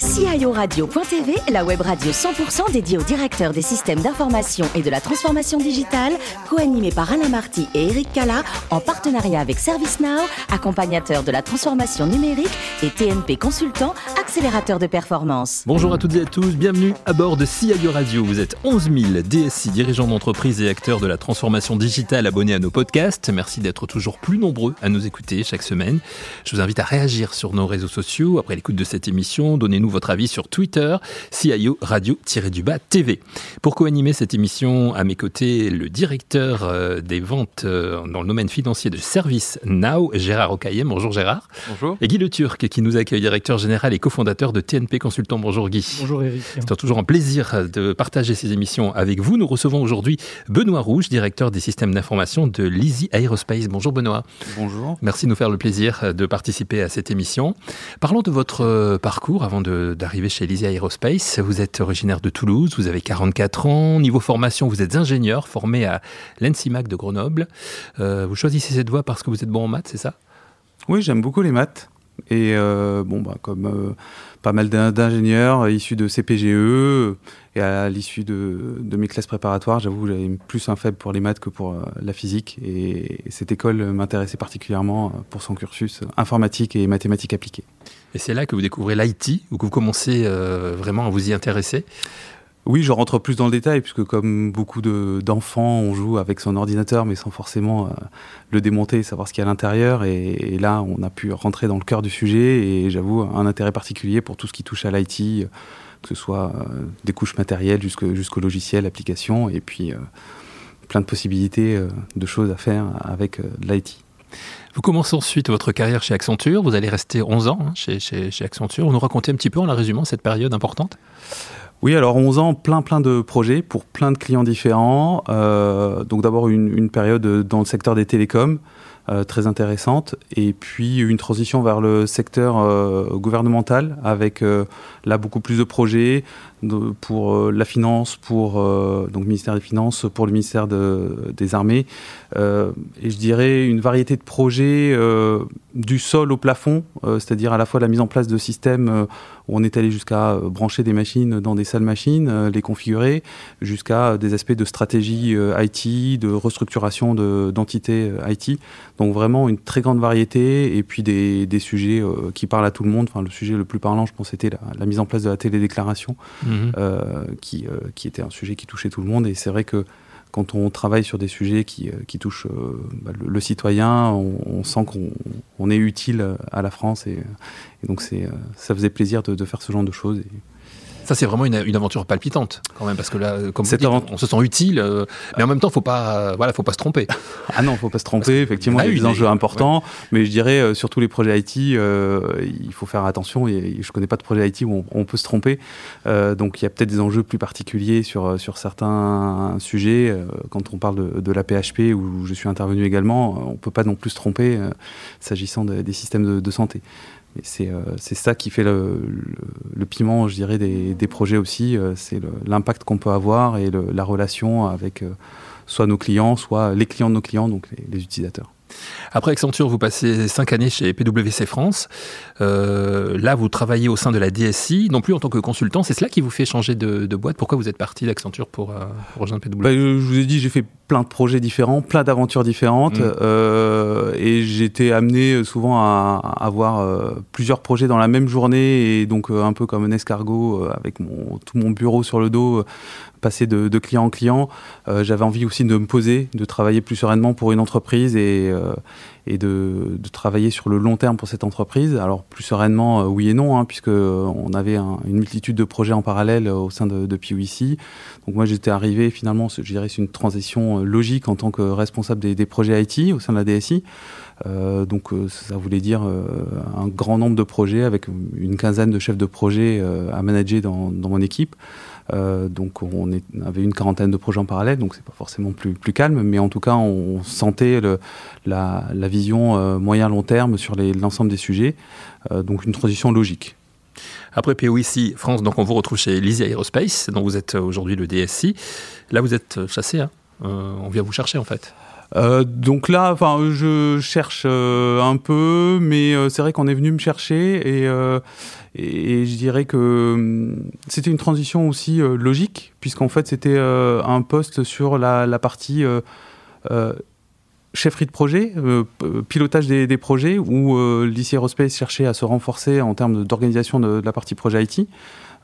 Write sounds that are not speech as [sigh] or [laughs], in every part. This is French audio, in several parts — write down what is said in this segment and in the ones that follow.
guys. CIORadio.tv, la web radio 100% dédiée aux directeurs des systèmes d'information et de la transformation digitale, co-animée par Alain Marty et Eric Cala, en partenariat avec ServiceNow, accompagnateur de la transformation numérique et TNP Consultant, accélérateur de performance. Bonjour à toutes et à tous, bienvenue à bord de CIO Radio. Vous êtes 11 000 DSI, dirigeants d'entreprise et acteurs de la transformation digitale abonnés à nos podcasts. Merci d'être toujours plus nombreux à nous écouter chaque semaine. Je vous invite à réagir sur nos réseaux sociaux après l'écoute de cette émission. Donnez-nous votre avis sur Twitter, CIO Radio-du-Bas TV. Pour co-animer cette émission, à mes côtés, le directeur euh, des ventes euh, dans le domaine financier de Service Now, Gérard Ocaillem. Bonjour Gérard. Bonjour. Et Guy Le Turc, qui nous accueille, directeur général et cofondateur de TNP Consultant. Bonjour Guy. Bonjour Eric. C'est toujours un plaisir de partager ces émissions avec vous. Nous recevons aujourd'hui Benoît Rouge, directeur des systèmes d'information de l'Easy Aerospace. Bonjour Benoît. Bonjour. Merci de nous faire le plaisir de participer à cette émission. Parlons de votre euh, parcours avant de d'arriver chez Elysée Aerospace. Vous êtes originaire de Toulouse, vous avez 44 ans. Niveau formation, vous êtes ingénieur formé à l'ENSIMAC de Grenoble. Euh, vous choisissez cette voie parce que vous êtes bon en maths, c'est ça? Oui, j'aime beaucoup les maths. Et euh, bon, bah, comme euh, pas mal d'ingénieurs issus de CPGE, et à l'issue de, mes classes préparatoires, j'avoue, j'avais plus un faible pour les maths que pour la physique. Et, et cette école m'intéressait particulièrement pour son cursus informatique et mathématiques appliquées. Et c'est là que vous découvrez l'IT, ou que vous commencez euh, vraiment à vous y intéresser oui, je rentre plus dans le détail, puisque comme beaucoup d'enfants, on joue avec son ordinateur, mais sans forcément euh, le démonter, savoir ce qu'il y a à l'intérieur. Et, et, là, on a pu rentrer dans le cœur du sujet, et j'avoue, un intérêt particulier pour tout ce qui touche à l'IT, que ce soit euh, des couches matérielles jusqu'au jusqu logiciel, applications, et puis euh, plein de possibilités euh, de choses à faire avec l'IT. Vous commencez ensuite votre carrière chez Accenture. Vous allez rester 11 ans hein, chez, chez, chez, Accenture. Vous nous racontez un petit peu en la résumant cette période importante? Oui, alors 11 ans, plein plein de projets pour plein de clients différents. Euh, donc d'abord une, période dans le secteur des télécoms, euh, très intéressante, et puis une transition vers le secteur euh, gouvernemental avec là beaucoup plus de projets pour euh, la finance, pour donc ministère des Finances, pour le ministère de, des Armées, et je dirais une variété de projets du sol au plafond, c'est-à-dire à la fois la mise en place de systèmes où on est allé jusqu'à brancher des machines dans des salles machines, les configurer, jusqu'à des aspects de stratégie IT, de restructuration d'entités de, IT. Donc vraiment une très grande variété et puis des, sujets euh, qui parlent à tout le monde. Enfin, le sujet le plus parlant, je pense, c'était la, la, mise en place de la télédéclaration, mmh. Euh, qui, euh, qui était un sujet qui touchait tout le monde. Et c'est vrai que quand on travaille sur des sujets qui, qui touchent bah, le, citoyen, on, sent qu'on on est utile à la France. Et, donc c'est ça faisait plaisir de, faire ce genre de choses. Ça, c'est vraiment une, une, aventure palpitante, quand même, parce que là, comme vous dites, on, on, se sent utile, euh, mais en même temps, faut pas, euh, voilà, faut pas se tromper. [laughs] Ah non, faut pas se tromper. Effectivement, il y a des enjeux importants, ouais. mais je dirais euh, sur tous les projets IT, euh, il faut faire attention. Et je connais pas de projet IT où on, on peut se tromper. Donc, il y a peut-être des enjeux plus particuliers sur sur certains sujets. quand on parle de, de, la PHP, où je suis intervenu également, on peut pas non plus se tromper s'agissant de, des systèmes de, de santé c'est euh, ça qui fait le, le, le, piment, je dirais, des, des projets aussi. Euh, c'est l'impact qu'on peut avoir et le, la relation avec euh, soit nos clients, soit les clients de nos clients, donc les, les utilisateurs. Après Accenture, vous passez cinq années chez PwC France. Euh, là, vous travaillez au sein de la DSI, non plus en tant que consultant. C'est cela qui vous fait changer de, de boîte Pourquoi vous êtes parti d'Accenture pour, euh, pour, rejoindre PwC bah, Je vous ai dit, j'ai fait plein de projets différents, plein d'aventures différentes. Mmh. Euh, et j'étais amené souvent à, à avoir euh, plusieurs projets dans la même journée. Et donc, euh, un peu comme un escargot, euh, avec mon, tout mon bureau sur le dos, passer de, de, client en client. Euh, J'avais envie aussi de me poser, de travailler plus sereinement pour une entreprise et, euh, et de, travailler sur le long terme pour cette entreprise. Alors plus sereinement, euh, oui et non, hein, puisque on avait un, une multitude de projets en parallèle au sein de, de PwC. Donc moi j'étais arrivé finalement, je dirais c'est une transition logique en tant que responsable des, projets IT au sein de la DSI. Euh, donc ça voulait dire euh, un grand nombre de projets avec une quinzaine de chefs de projet euh, à manager dans mon équipe. Euh, donc on, avait une quarantaine de projets en parallèle, donc c'est pas forcément plus, calme, mais en tout cas on sentait la, vision euh, moyen-long terme sur l'ensemble des sujets, euh, donc une transition logique. Après POIC France, donc on vous retrouve chez Lizzie Aerospace, dont vous êtes aujourd'hui le DSI. Là vous êtes chassé, hein on vient vous chercher en fait. Donc là, enfin, je cherche un peu, mais c'est vrai qu'on est venu me chercher et, je dirais que hum, c'était une transition aussi logique, puisqu'en fait c'était un poste sur la, partie chefferie de projet, euh, pilotage des, projets, où euh, l'ICI Aerospace cherchait à se renforcer en termes d'organisation de, la partie projet IT.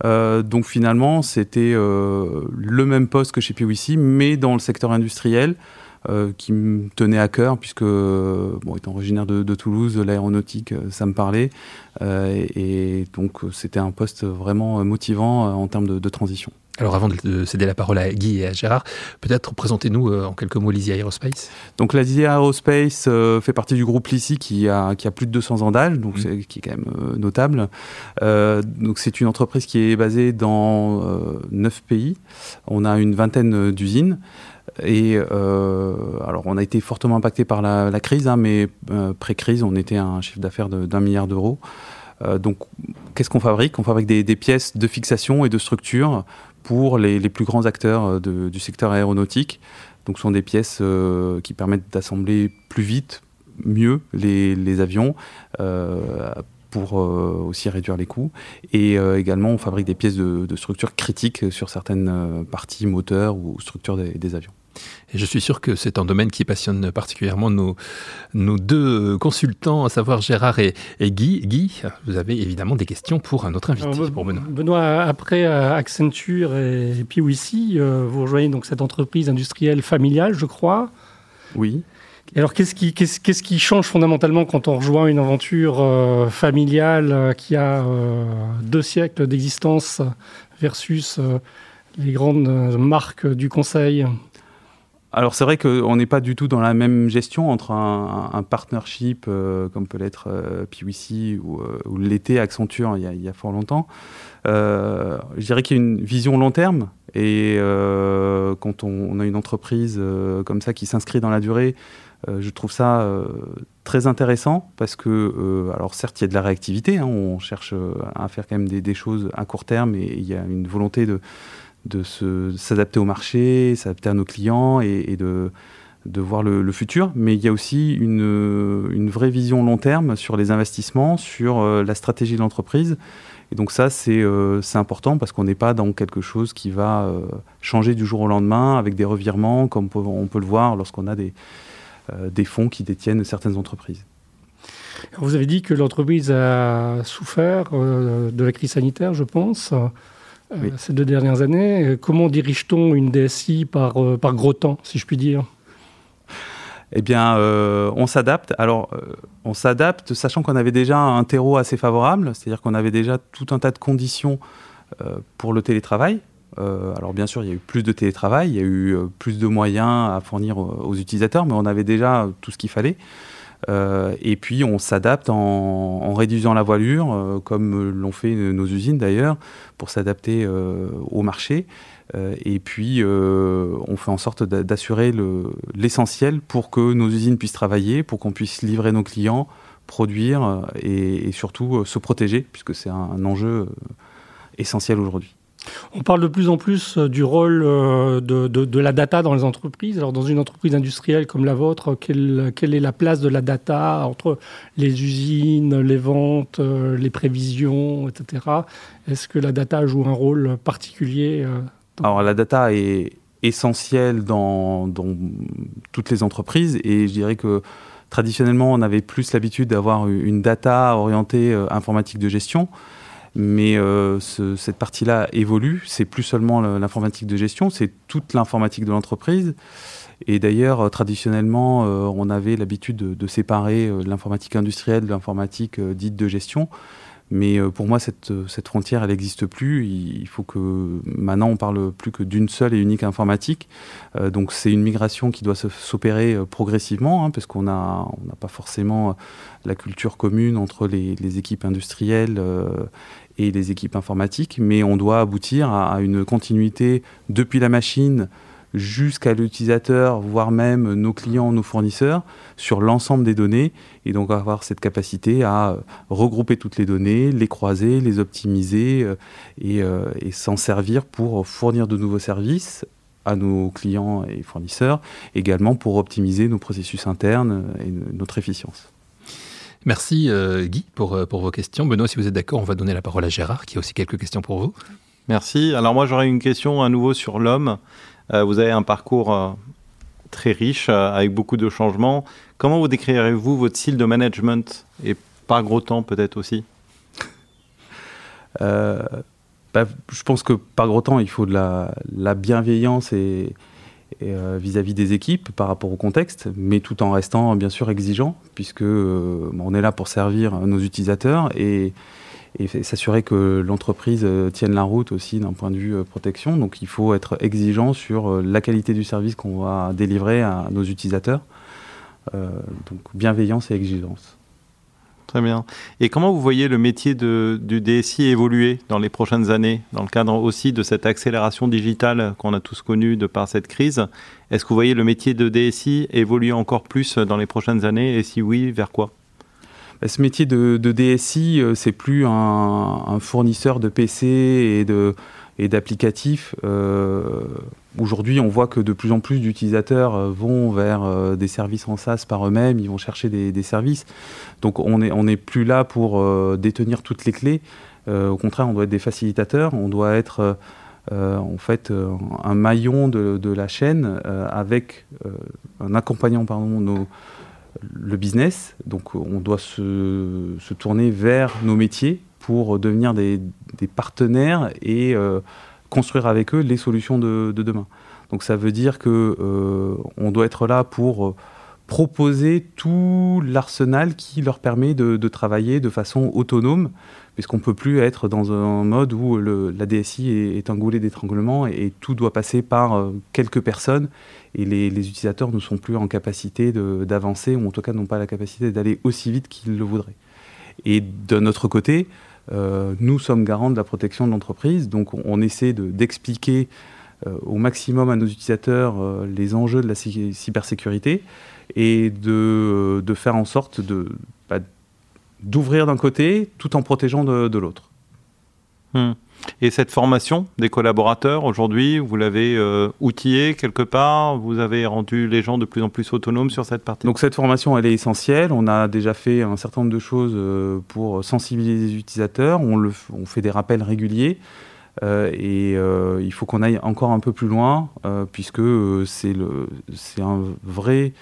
Euh, donc finalement, c'était le même poste que chez PwC, mais dans le secteur industriel, qui me tenait à cœur, puisque, bon, étant originaire de, Toulouse, l'aéronautique, ça me parlait. Et, donc, c'était un poste vraiment motivant en termes de transition. Alors avant de céder la parole à Guy et à Gérard, peut-être présentez-nous euh, en quelques mots Lizzie Aerospace. Donc la Lizzie Aerospace euh, fait partie du groupe Lizzie qui a, qui a plus de 200 ans d'âge, donc mmh. c'est, qui est quand même euh, notable. donc c'est une entreprise qui est basée dans 9 pays. On a une vingtaine d'usines. Et alors, on a été fortement impacté par la, crise, hein, mais pré-crise, on était à un chiffre d'affaires d'un milliard d'euros. donc, qu'est-ce qu'on fabrique? On fabrique des, pièces de fixation et de structure pour les, plus grands acteurs euh, du secteur aéronautique. Donc, ce sont des pièces euh, qui permettent d'assembler plus vite, mieux les, avions. Euh, pour aussi réduire les coûts. Et également, on fabrique des pièces de, de structure critiques sur certaines parties moteurs ou structures des avions. Et je suis sûr que c'est un domaine qui passionne particulièrement nos, nos deux consultants, à savoir Gérard et, Guy. Guy, vous avez évidemment des questions pour un autre invité, pour Benoît. Benoît, après euh, Accenture et PwC, euh, vous rejoignez donc cette entreprise industrielle familiale, je crois. Oui. Et alors, qu'est-ce qui, qu'est-ce, qu'est-ce qui change fondamentalement quand on rejoint une aventure euh, familiale qui a deux siècles d'existence versus les grandes marques du conseil? Alors c'est vrai qu'on n'est pas du tout dans la même gestion entre un, partnership euh, comme peut l'être euh, PwC ou, euh, ou l'été Accenture il y, a, fort longtemps. je dirais qu'il y a une vision long terme et quand on, a une entreprise comme ça qui s'inscrit dans la durée, je trouve ça très intéressant parce que, alors certes, il y a de la réactivité, hein, on cherche à faire quand même des, choses à court terme et il y a une volonté de de s'adapter au marché, s'adapter à nos clients et, de, de, voir le, futur. Mais il y a aussi une, une, vraie vision long terme sur les investissements, sur euh, la stratégie de l'entreprise. Et donc ça, c'est euh, important parce qu'on n'est pas dans quelque chose qui va euh, changer du jour au lendemain avec des revirements, comme on peut, le voir lorsqu'on a des, des fonds qui détiennent certaines entreprises. vous avez dit que l'entreprise a souffert de la crise sanitaire, je pense. Euh, ces deux dernières années. Comment dirige-t-on une DSI par, euh, par gros temps, si je puis dire? Eh bien, euh, on s'adapte. Alors, on s'adapte, sachant qu'on avait déjà un terreau assez favorable, c'est-à-dire qu'on avait déjà tout un tas de conditions pour le télétravail. alors, bien sûr, il y a eu plus de télétravail, il y a eu plus de moyens à fournir aux utilisateurs, mais on avait déjà tout ce qu'il fallait. Euh, et puis on s'adapte en, réduisant la voilure, euh, comme l'ont fait nos usines d'ailleurs, pour s'adapter euh, au marché. et puis on fait en sorte d'assurer l'essentiel pour que nos usines puissent travailler, pour qu'on puisse livrer nos clients, produire et, surtout se protéger, puisque c'est un enjeu essentiel aujourd'hui. On parle de plus en plus euh, du rôle euh, de, la data dans les entreprises. Alors, dans une entreprise industrielle comme la vôtre, quelle, est la place de la data entre les usines, les ventes, euh, les prévisions, etc. Est-ce que la data joue un rôle particulier Alors, la data est essentielle dans, toutes les entreprises et je dirais que traditionnellement, on avait plus l'habitude d'avoir une data orientée informatique de gestion mais euh, cette partie-là évolue. C'est plus seulement l'informatique de gestion, c'est toute l'informatique de l'entreprise. Et d'ailleurs, euh, traditionnellement, euh, on avait l'habitude de, séparer l'informatique industrielle de l'informatique dite de gestion. Mais pour moi, cette, cette frontière, elle n'existe plus. Il, faut que maintenant, on parle plus que d'une seule et unique informatique. donc, c'est une migration qui doit s'opérer progressivement, hein, parce qu'on n'a on pas forcément la culture commune entre les, les équipes industrielles et les équipes informatiques, mais on doit aboutir à, une continuité depuis la machine jusqu'à l'utilisateur, voire même nos clients, nos fournisseurs, sur l'ensemble des données, et donc avoir cette capacité à regrouper toutes les données, les croiser, les optimiser, euh, et, euh, et s'en servir pour fournir de nouveaux services à nos clients et fournisseurs, également pour optimiser nos processus internes et notre efficience. Merci Guy pour, pour vos questions. Benoît, si vous êtes d'accord, on va donner la parole à Gérard qui a aussi quelques questions pour vous. Merci. Alors moi j'aurais une question à nouveau sur l'homme. Vous avez un parcours très riche avec beaucoup de changements. Comment vous décrirez-vous votre style de management? Et par gros temps peut-être aussi? Euh, bah, Je pense que par gros temps, il faut de la, bienveillance et euh, vis-à-vis des équipes par rapport au contexte, mais tout en restant bien sûr exigeant, puisque euh, on est là pour servir nos utilisateurs et, et s'assurer que l'entreprise tienne la route aussi d'un point de vue protection. Donc il faut être exigeant sur la qualité du service qu'on va délivrer à nos utilisateurs. donc bienveillance et exigence. Très bien. Et comment vous voyez le métier de, du DSI évoluer dans les prochaines années, dans le cadre aussi de cette accélération digitale qu'on a tous connue de par cette crise? Est-ce que vous voyez le métier de DSI évoluer encore plus dans les prochaines années? Et si oui, vers quoi? Bah, ce métier de, DSI, euh, c'est plus un, fournisseur de PC et d'applicatifs. Euh, aujourd'hui, on voit que de plus en plus d'utilisateurs euh, vont vers des services en SaaS par eux-mêmes, ils vont chercher des, services. Donc on n'est plus là pour détenir toutes les clés. au contraire, on doit être des facilitateurs, on doit être en fait un maillon de, de la chaîne avec un accompagnant pardon, nos, le business. Donc on doit se, tourner vers nos métiers pour devenir des, partenaires et euh, construire avec eux les solutions de, demain. Donc ça veut dire que euh, on doit être là pour proposer tout l'arsenal qui leur permet de, travailler de façon autonome, puisqu'on ne peut plus être dans un mode où la DSI est, un goulet d'étranglement et, tout doit passer par quelques personnes et les, utilisateurs ne sont plus en capacité d'avancer, ou en tout cas n'ont pas la capacité d'aller aussi vite qu'ils le voudraient. Et d'un autre côté, euh, nous sommes garants de la protection de l'entreprise, donc on, essaie d'expliquer euh, au maximum à nos utilisateurs euh, les enjeux de la cybersécurité et de, de, faire en sorte de bah, d'ouvrir d'un côté tout en protégeant de, l'autre. Hmm. Et cette formation des collaborateurs, aujourd'hui, vous l'avez euh, outillée quelque part? Vous avez rendu les gens de plus en plus autonomes sur cette partie? Donc cette formation, elle est essentielle. On a déjà fait un certain nombre de choses euh, pour sensibiliser les utilisateurs. On, le, on fait des rappels réguliers. Euh, et il faut qu'on aille encore un peu plus loin, puisque c'est un vrai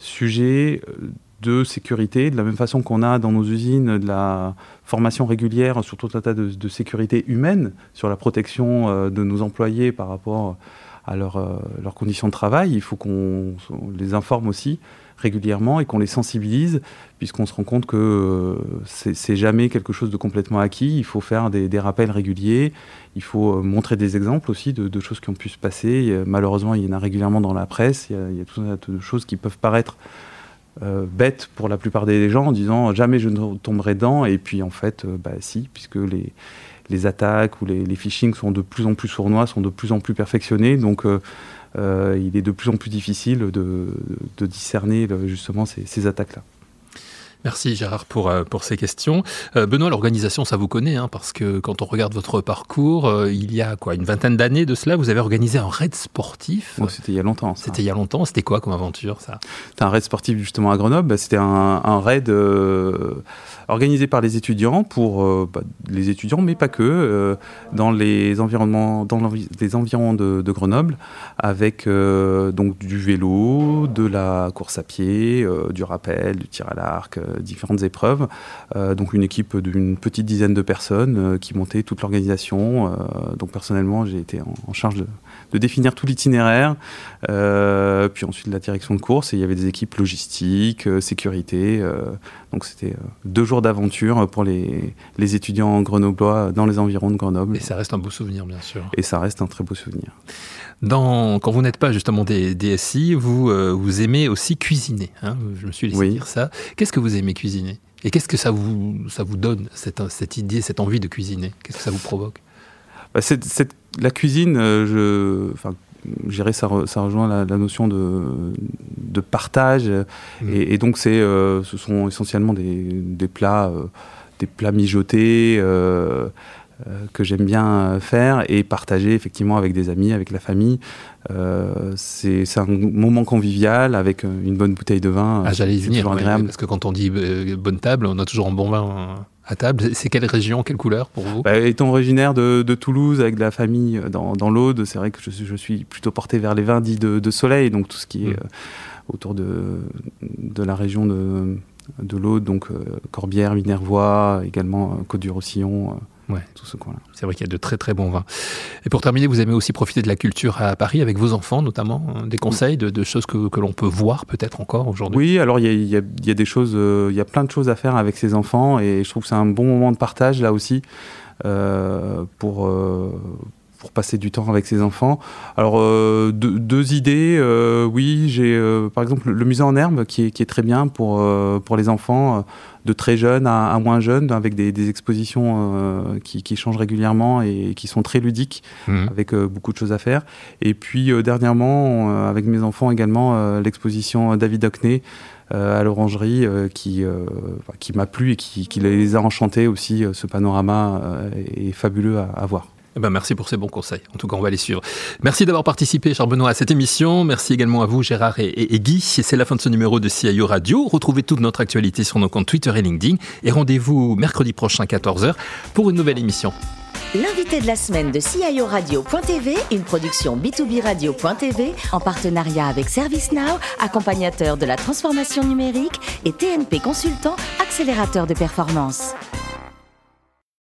sujet de sécurité, de la même façon qu'on a dans nos usines de la formation régulière sur tout un tas de, sécurité humaine, sur la protection euh, de nos employés par rapport à euh, leurs conditions de travail. Il faut qu'on les informe aussi régulièrement et qu'on les sensibilise, puisqu'on se rend compte que euh, c'est jamais quelque chose de complètement acquis. Il faut faire des, rappels réguliers, il faut montrer des exemples aussi de, choses qui ont pu se passer. Malheureusement, il y en a régulièrement dans la presse, il y a, il y tout un tas de choses qui peuvent paraître euh, bête pour la plupart des gens en disant jamais je ne tomberai dedans et puis en fait euh, bah si puisque les, les attaques ou les, phishing sont de plus en plus sournois, sont de plus en plus perfectionnés donc euh, il est de plus en plus difficile de, discerner justement ces attaques-là. Merci Gérard pour, euh, pour ces questions. Euh, Benoît, l'organisation, ça vous connaît, hein, parce que quand on regarde votre parcours, euh, il y a quoi, une vingtaine d'années de cela, vous avez organisé un raid sportif. c'était il y a longtemps. C'était il y a longtemps. C'était quoi comme aventure, ça? C'était un raid sportif justement à Grenoble. Bah, c'était un, un, raid organisé par les étudiants pour bah, les étudiants, mais pas que, dans les environnements, dans les environs de, de, Grenoble, avec donc du vélo, de la course à pied, du rappel, du tir à l'arc différentes épreuves. Euh, donc une équipe d'une petite dizaine de personnes euh, qui montait toute l'organisation. donc personnellement, j'ai été en, charge de, définir tout l'itinéraire, puis ensuite la direction de course. Et il y avait des équipes logistiques, sécurité. donc c'était deux jours d'aventure pour les, les étudiants grenoblois dans les environs de Grenoble. Et ça reste un beau souvenir, bien sûr. Et ça reste un très beau souvenir. Dans, quand vous n'êtes pas justement des DSI, vous, euh, vous aimez aussi cuisiner. Hein, je me suis laissé dire ça. Qu'est-ce que vous aimez cuisiner? Et qu'est-ce que ça vous, ça vous donne, cette, cette idée, cette envie de cuisiner? Qu'est-ce que ça vous provoque? Bah, La cuisine, euh, je, je ça, ça rejoint la, notion de, de partage. Mmh. Et, donc, c'est, euh, ce sont essentiellement des, des plats, des plats mijotés que j'aime bien faire et partager effectivement avec des amis, avec la famille. c'est un moment convivial avec une bonne bouteille de vin. Ah, J'allais y venir, parce que quand on dit bonne table, on a toujours un bon vin à table. C'est quelle région, quelle couleur pour vous? Bah, Étant originaire de, Toulouse, avec de la famille dans, dans l'Aude, c'est vrai que je, je, suis plutôt porté vers les vins dits de, soleil, donc tout ce qui est mm. autour de, de la région de, de l'Aude, donc euh, Corbière, Minervois, également euh, Côte-du-Roussillon. Euh, ouais. Tout ce coin-là. C'est vrai qu'il y a de très très bons vins. Et pour terminer, vous aimez aussi profiter de la culture à Paris avec vos enfants, notamment hein, des conseils de, choses que, que l'on peut voir peut-être encore aujourd'hui? Oui, alors il y a, y a, des choses, il y a plein de choses à faire avec ses enfants et je trouve que c'est un bon moment de partage là aussi pour pour passer du temps avec ses enfants. Alors, euh, deux, idées. Euh, oui, j'ai euh, par exemple le musée en herbe qui est, qui est très bien pour, pour les enfants de très jeunes à, moins jeunes, avec des, expositions qui, qui, changent régulièrement et qui sont très ludiques, mmh. avec beaucoup de choses à faire. Et puis, dernièrement, avec mes enfants également, l'exposition David Hockney. à l'orangerie qui, qui m'a plu et qui, qui, les a enchantés aussi. ce panorama est fabuleux à, à voir. Eh ben merci pour ces bons conseils. En tout cas, on va les suivre. Merci d'avoir participé, cher Benoît, à cette émission. Merci également à vous, Gérard et, et, Guy. C'est la fin de ce numéro de CIO Radio. Retrouvez toute notre actualité sur nos comptes Twitter et LinkedIn. Et rendez-vous mercredi prochain, 14h, pour une nouvelle émission. L'invité de la semaine de CIO Radio.tv, une production B2B Radio.tv en partenariat avec ServiceNow, accompagnateur de la transformation numérique et TNP Consultant, accélérateur de performance.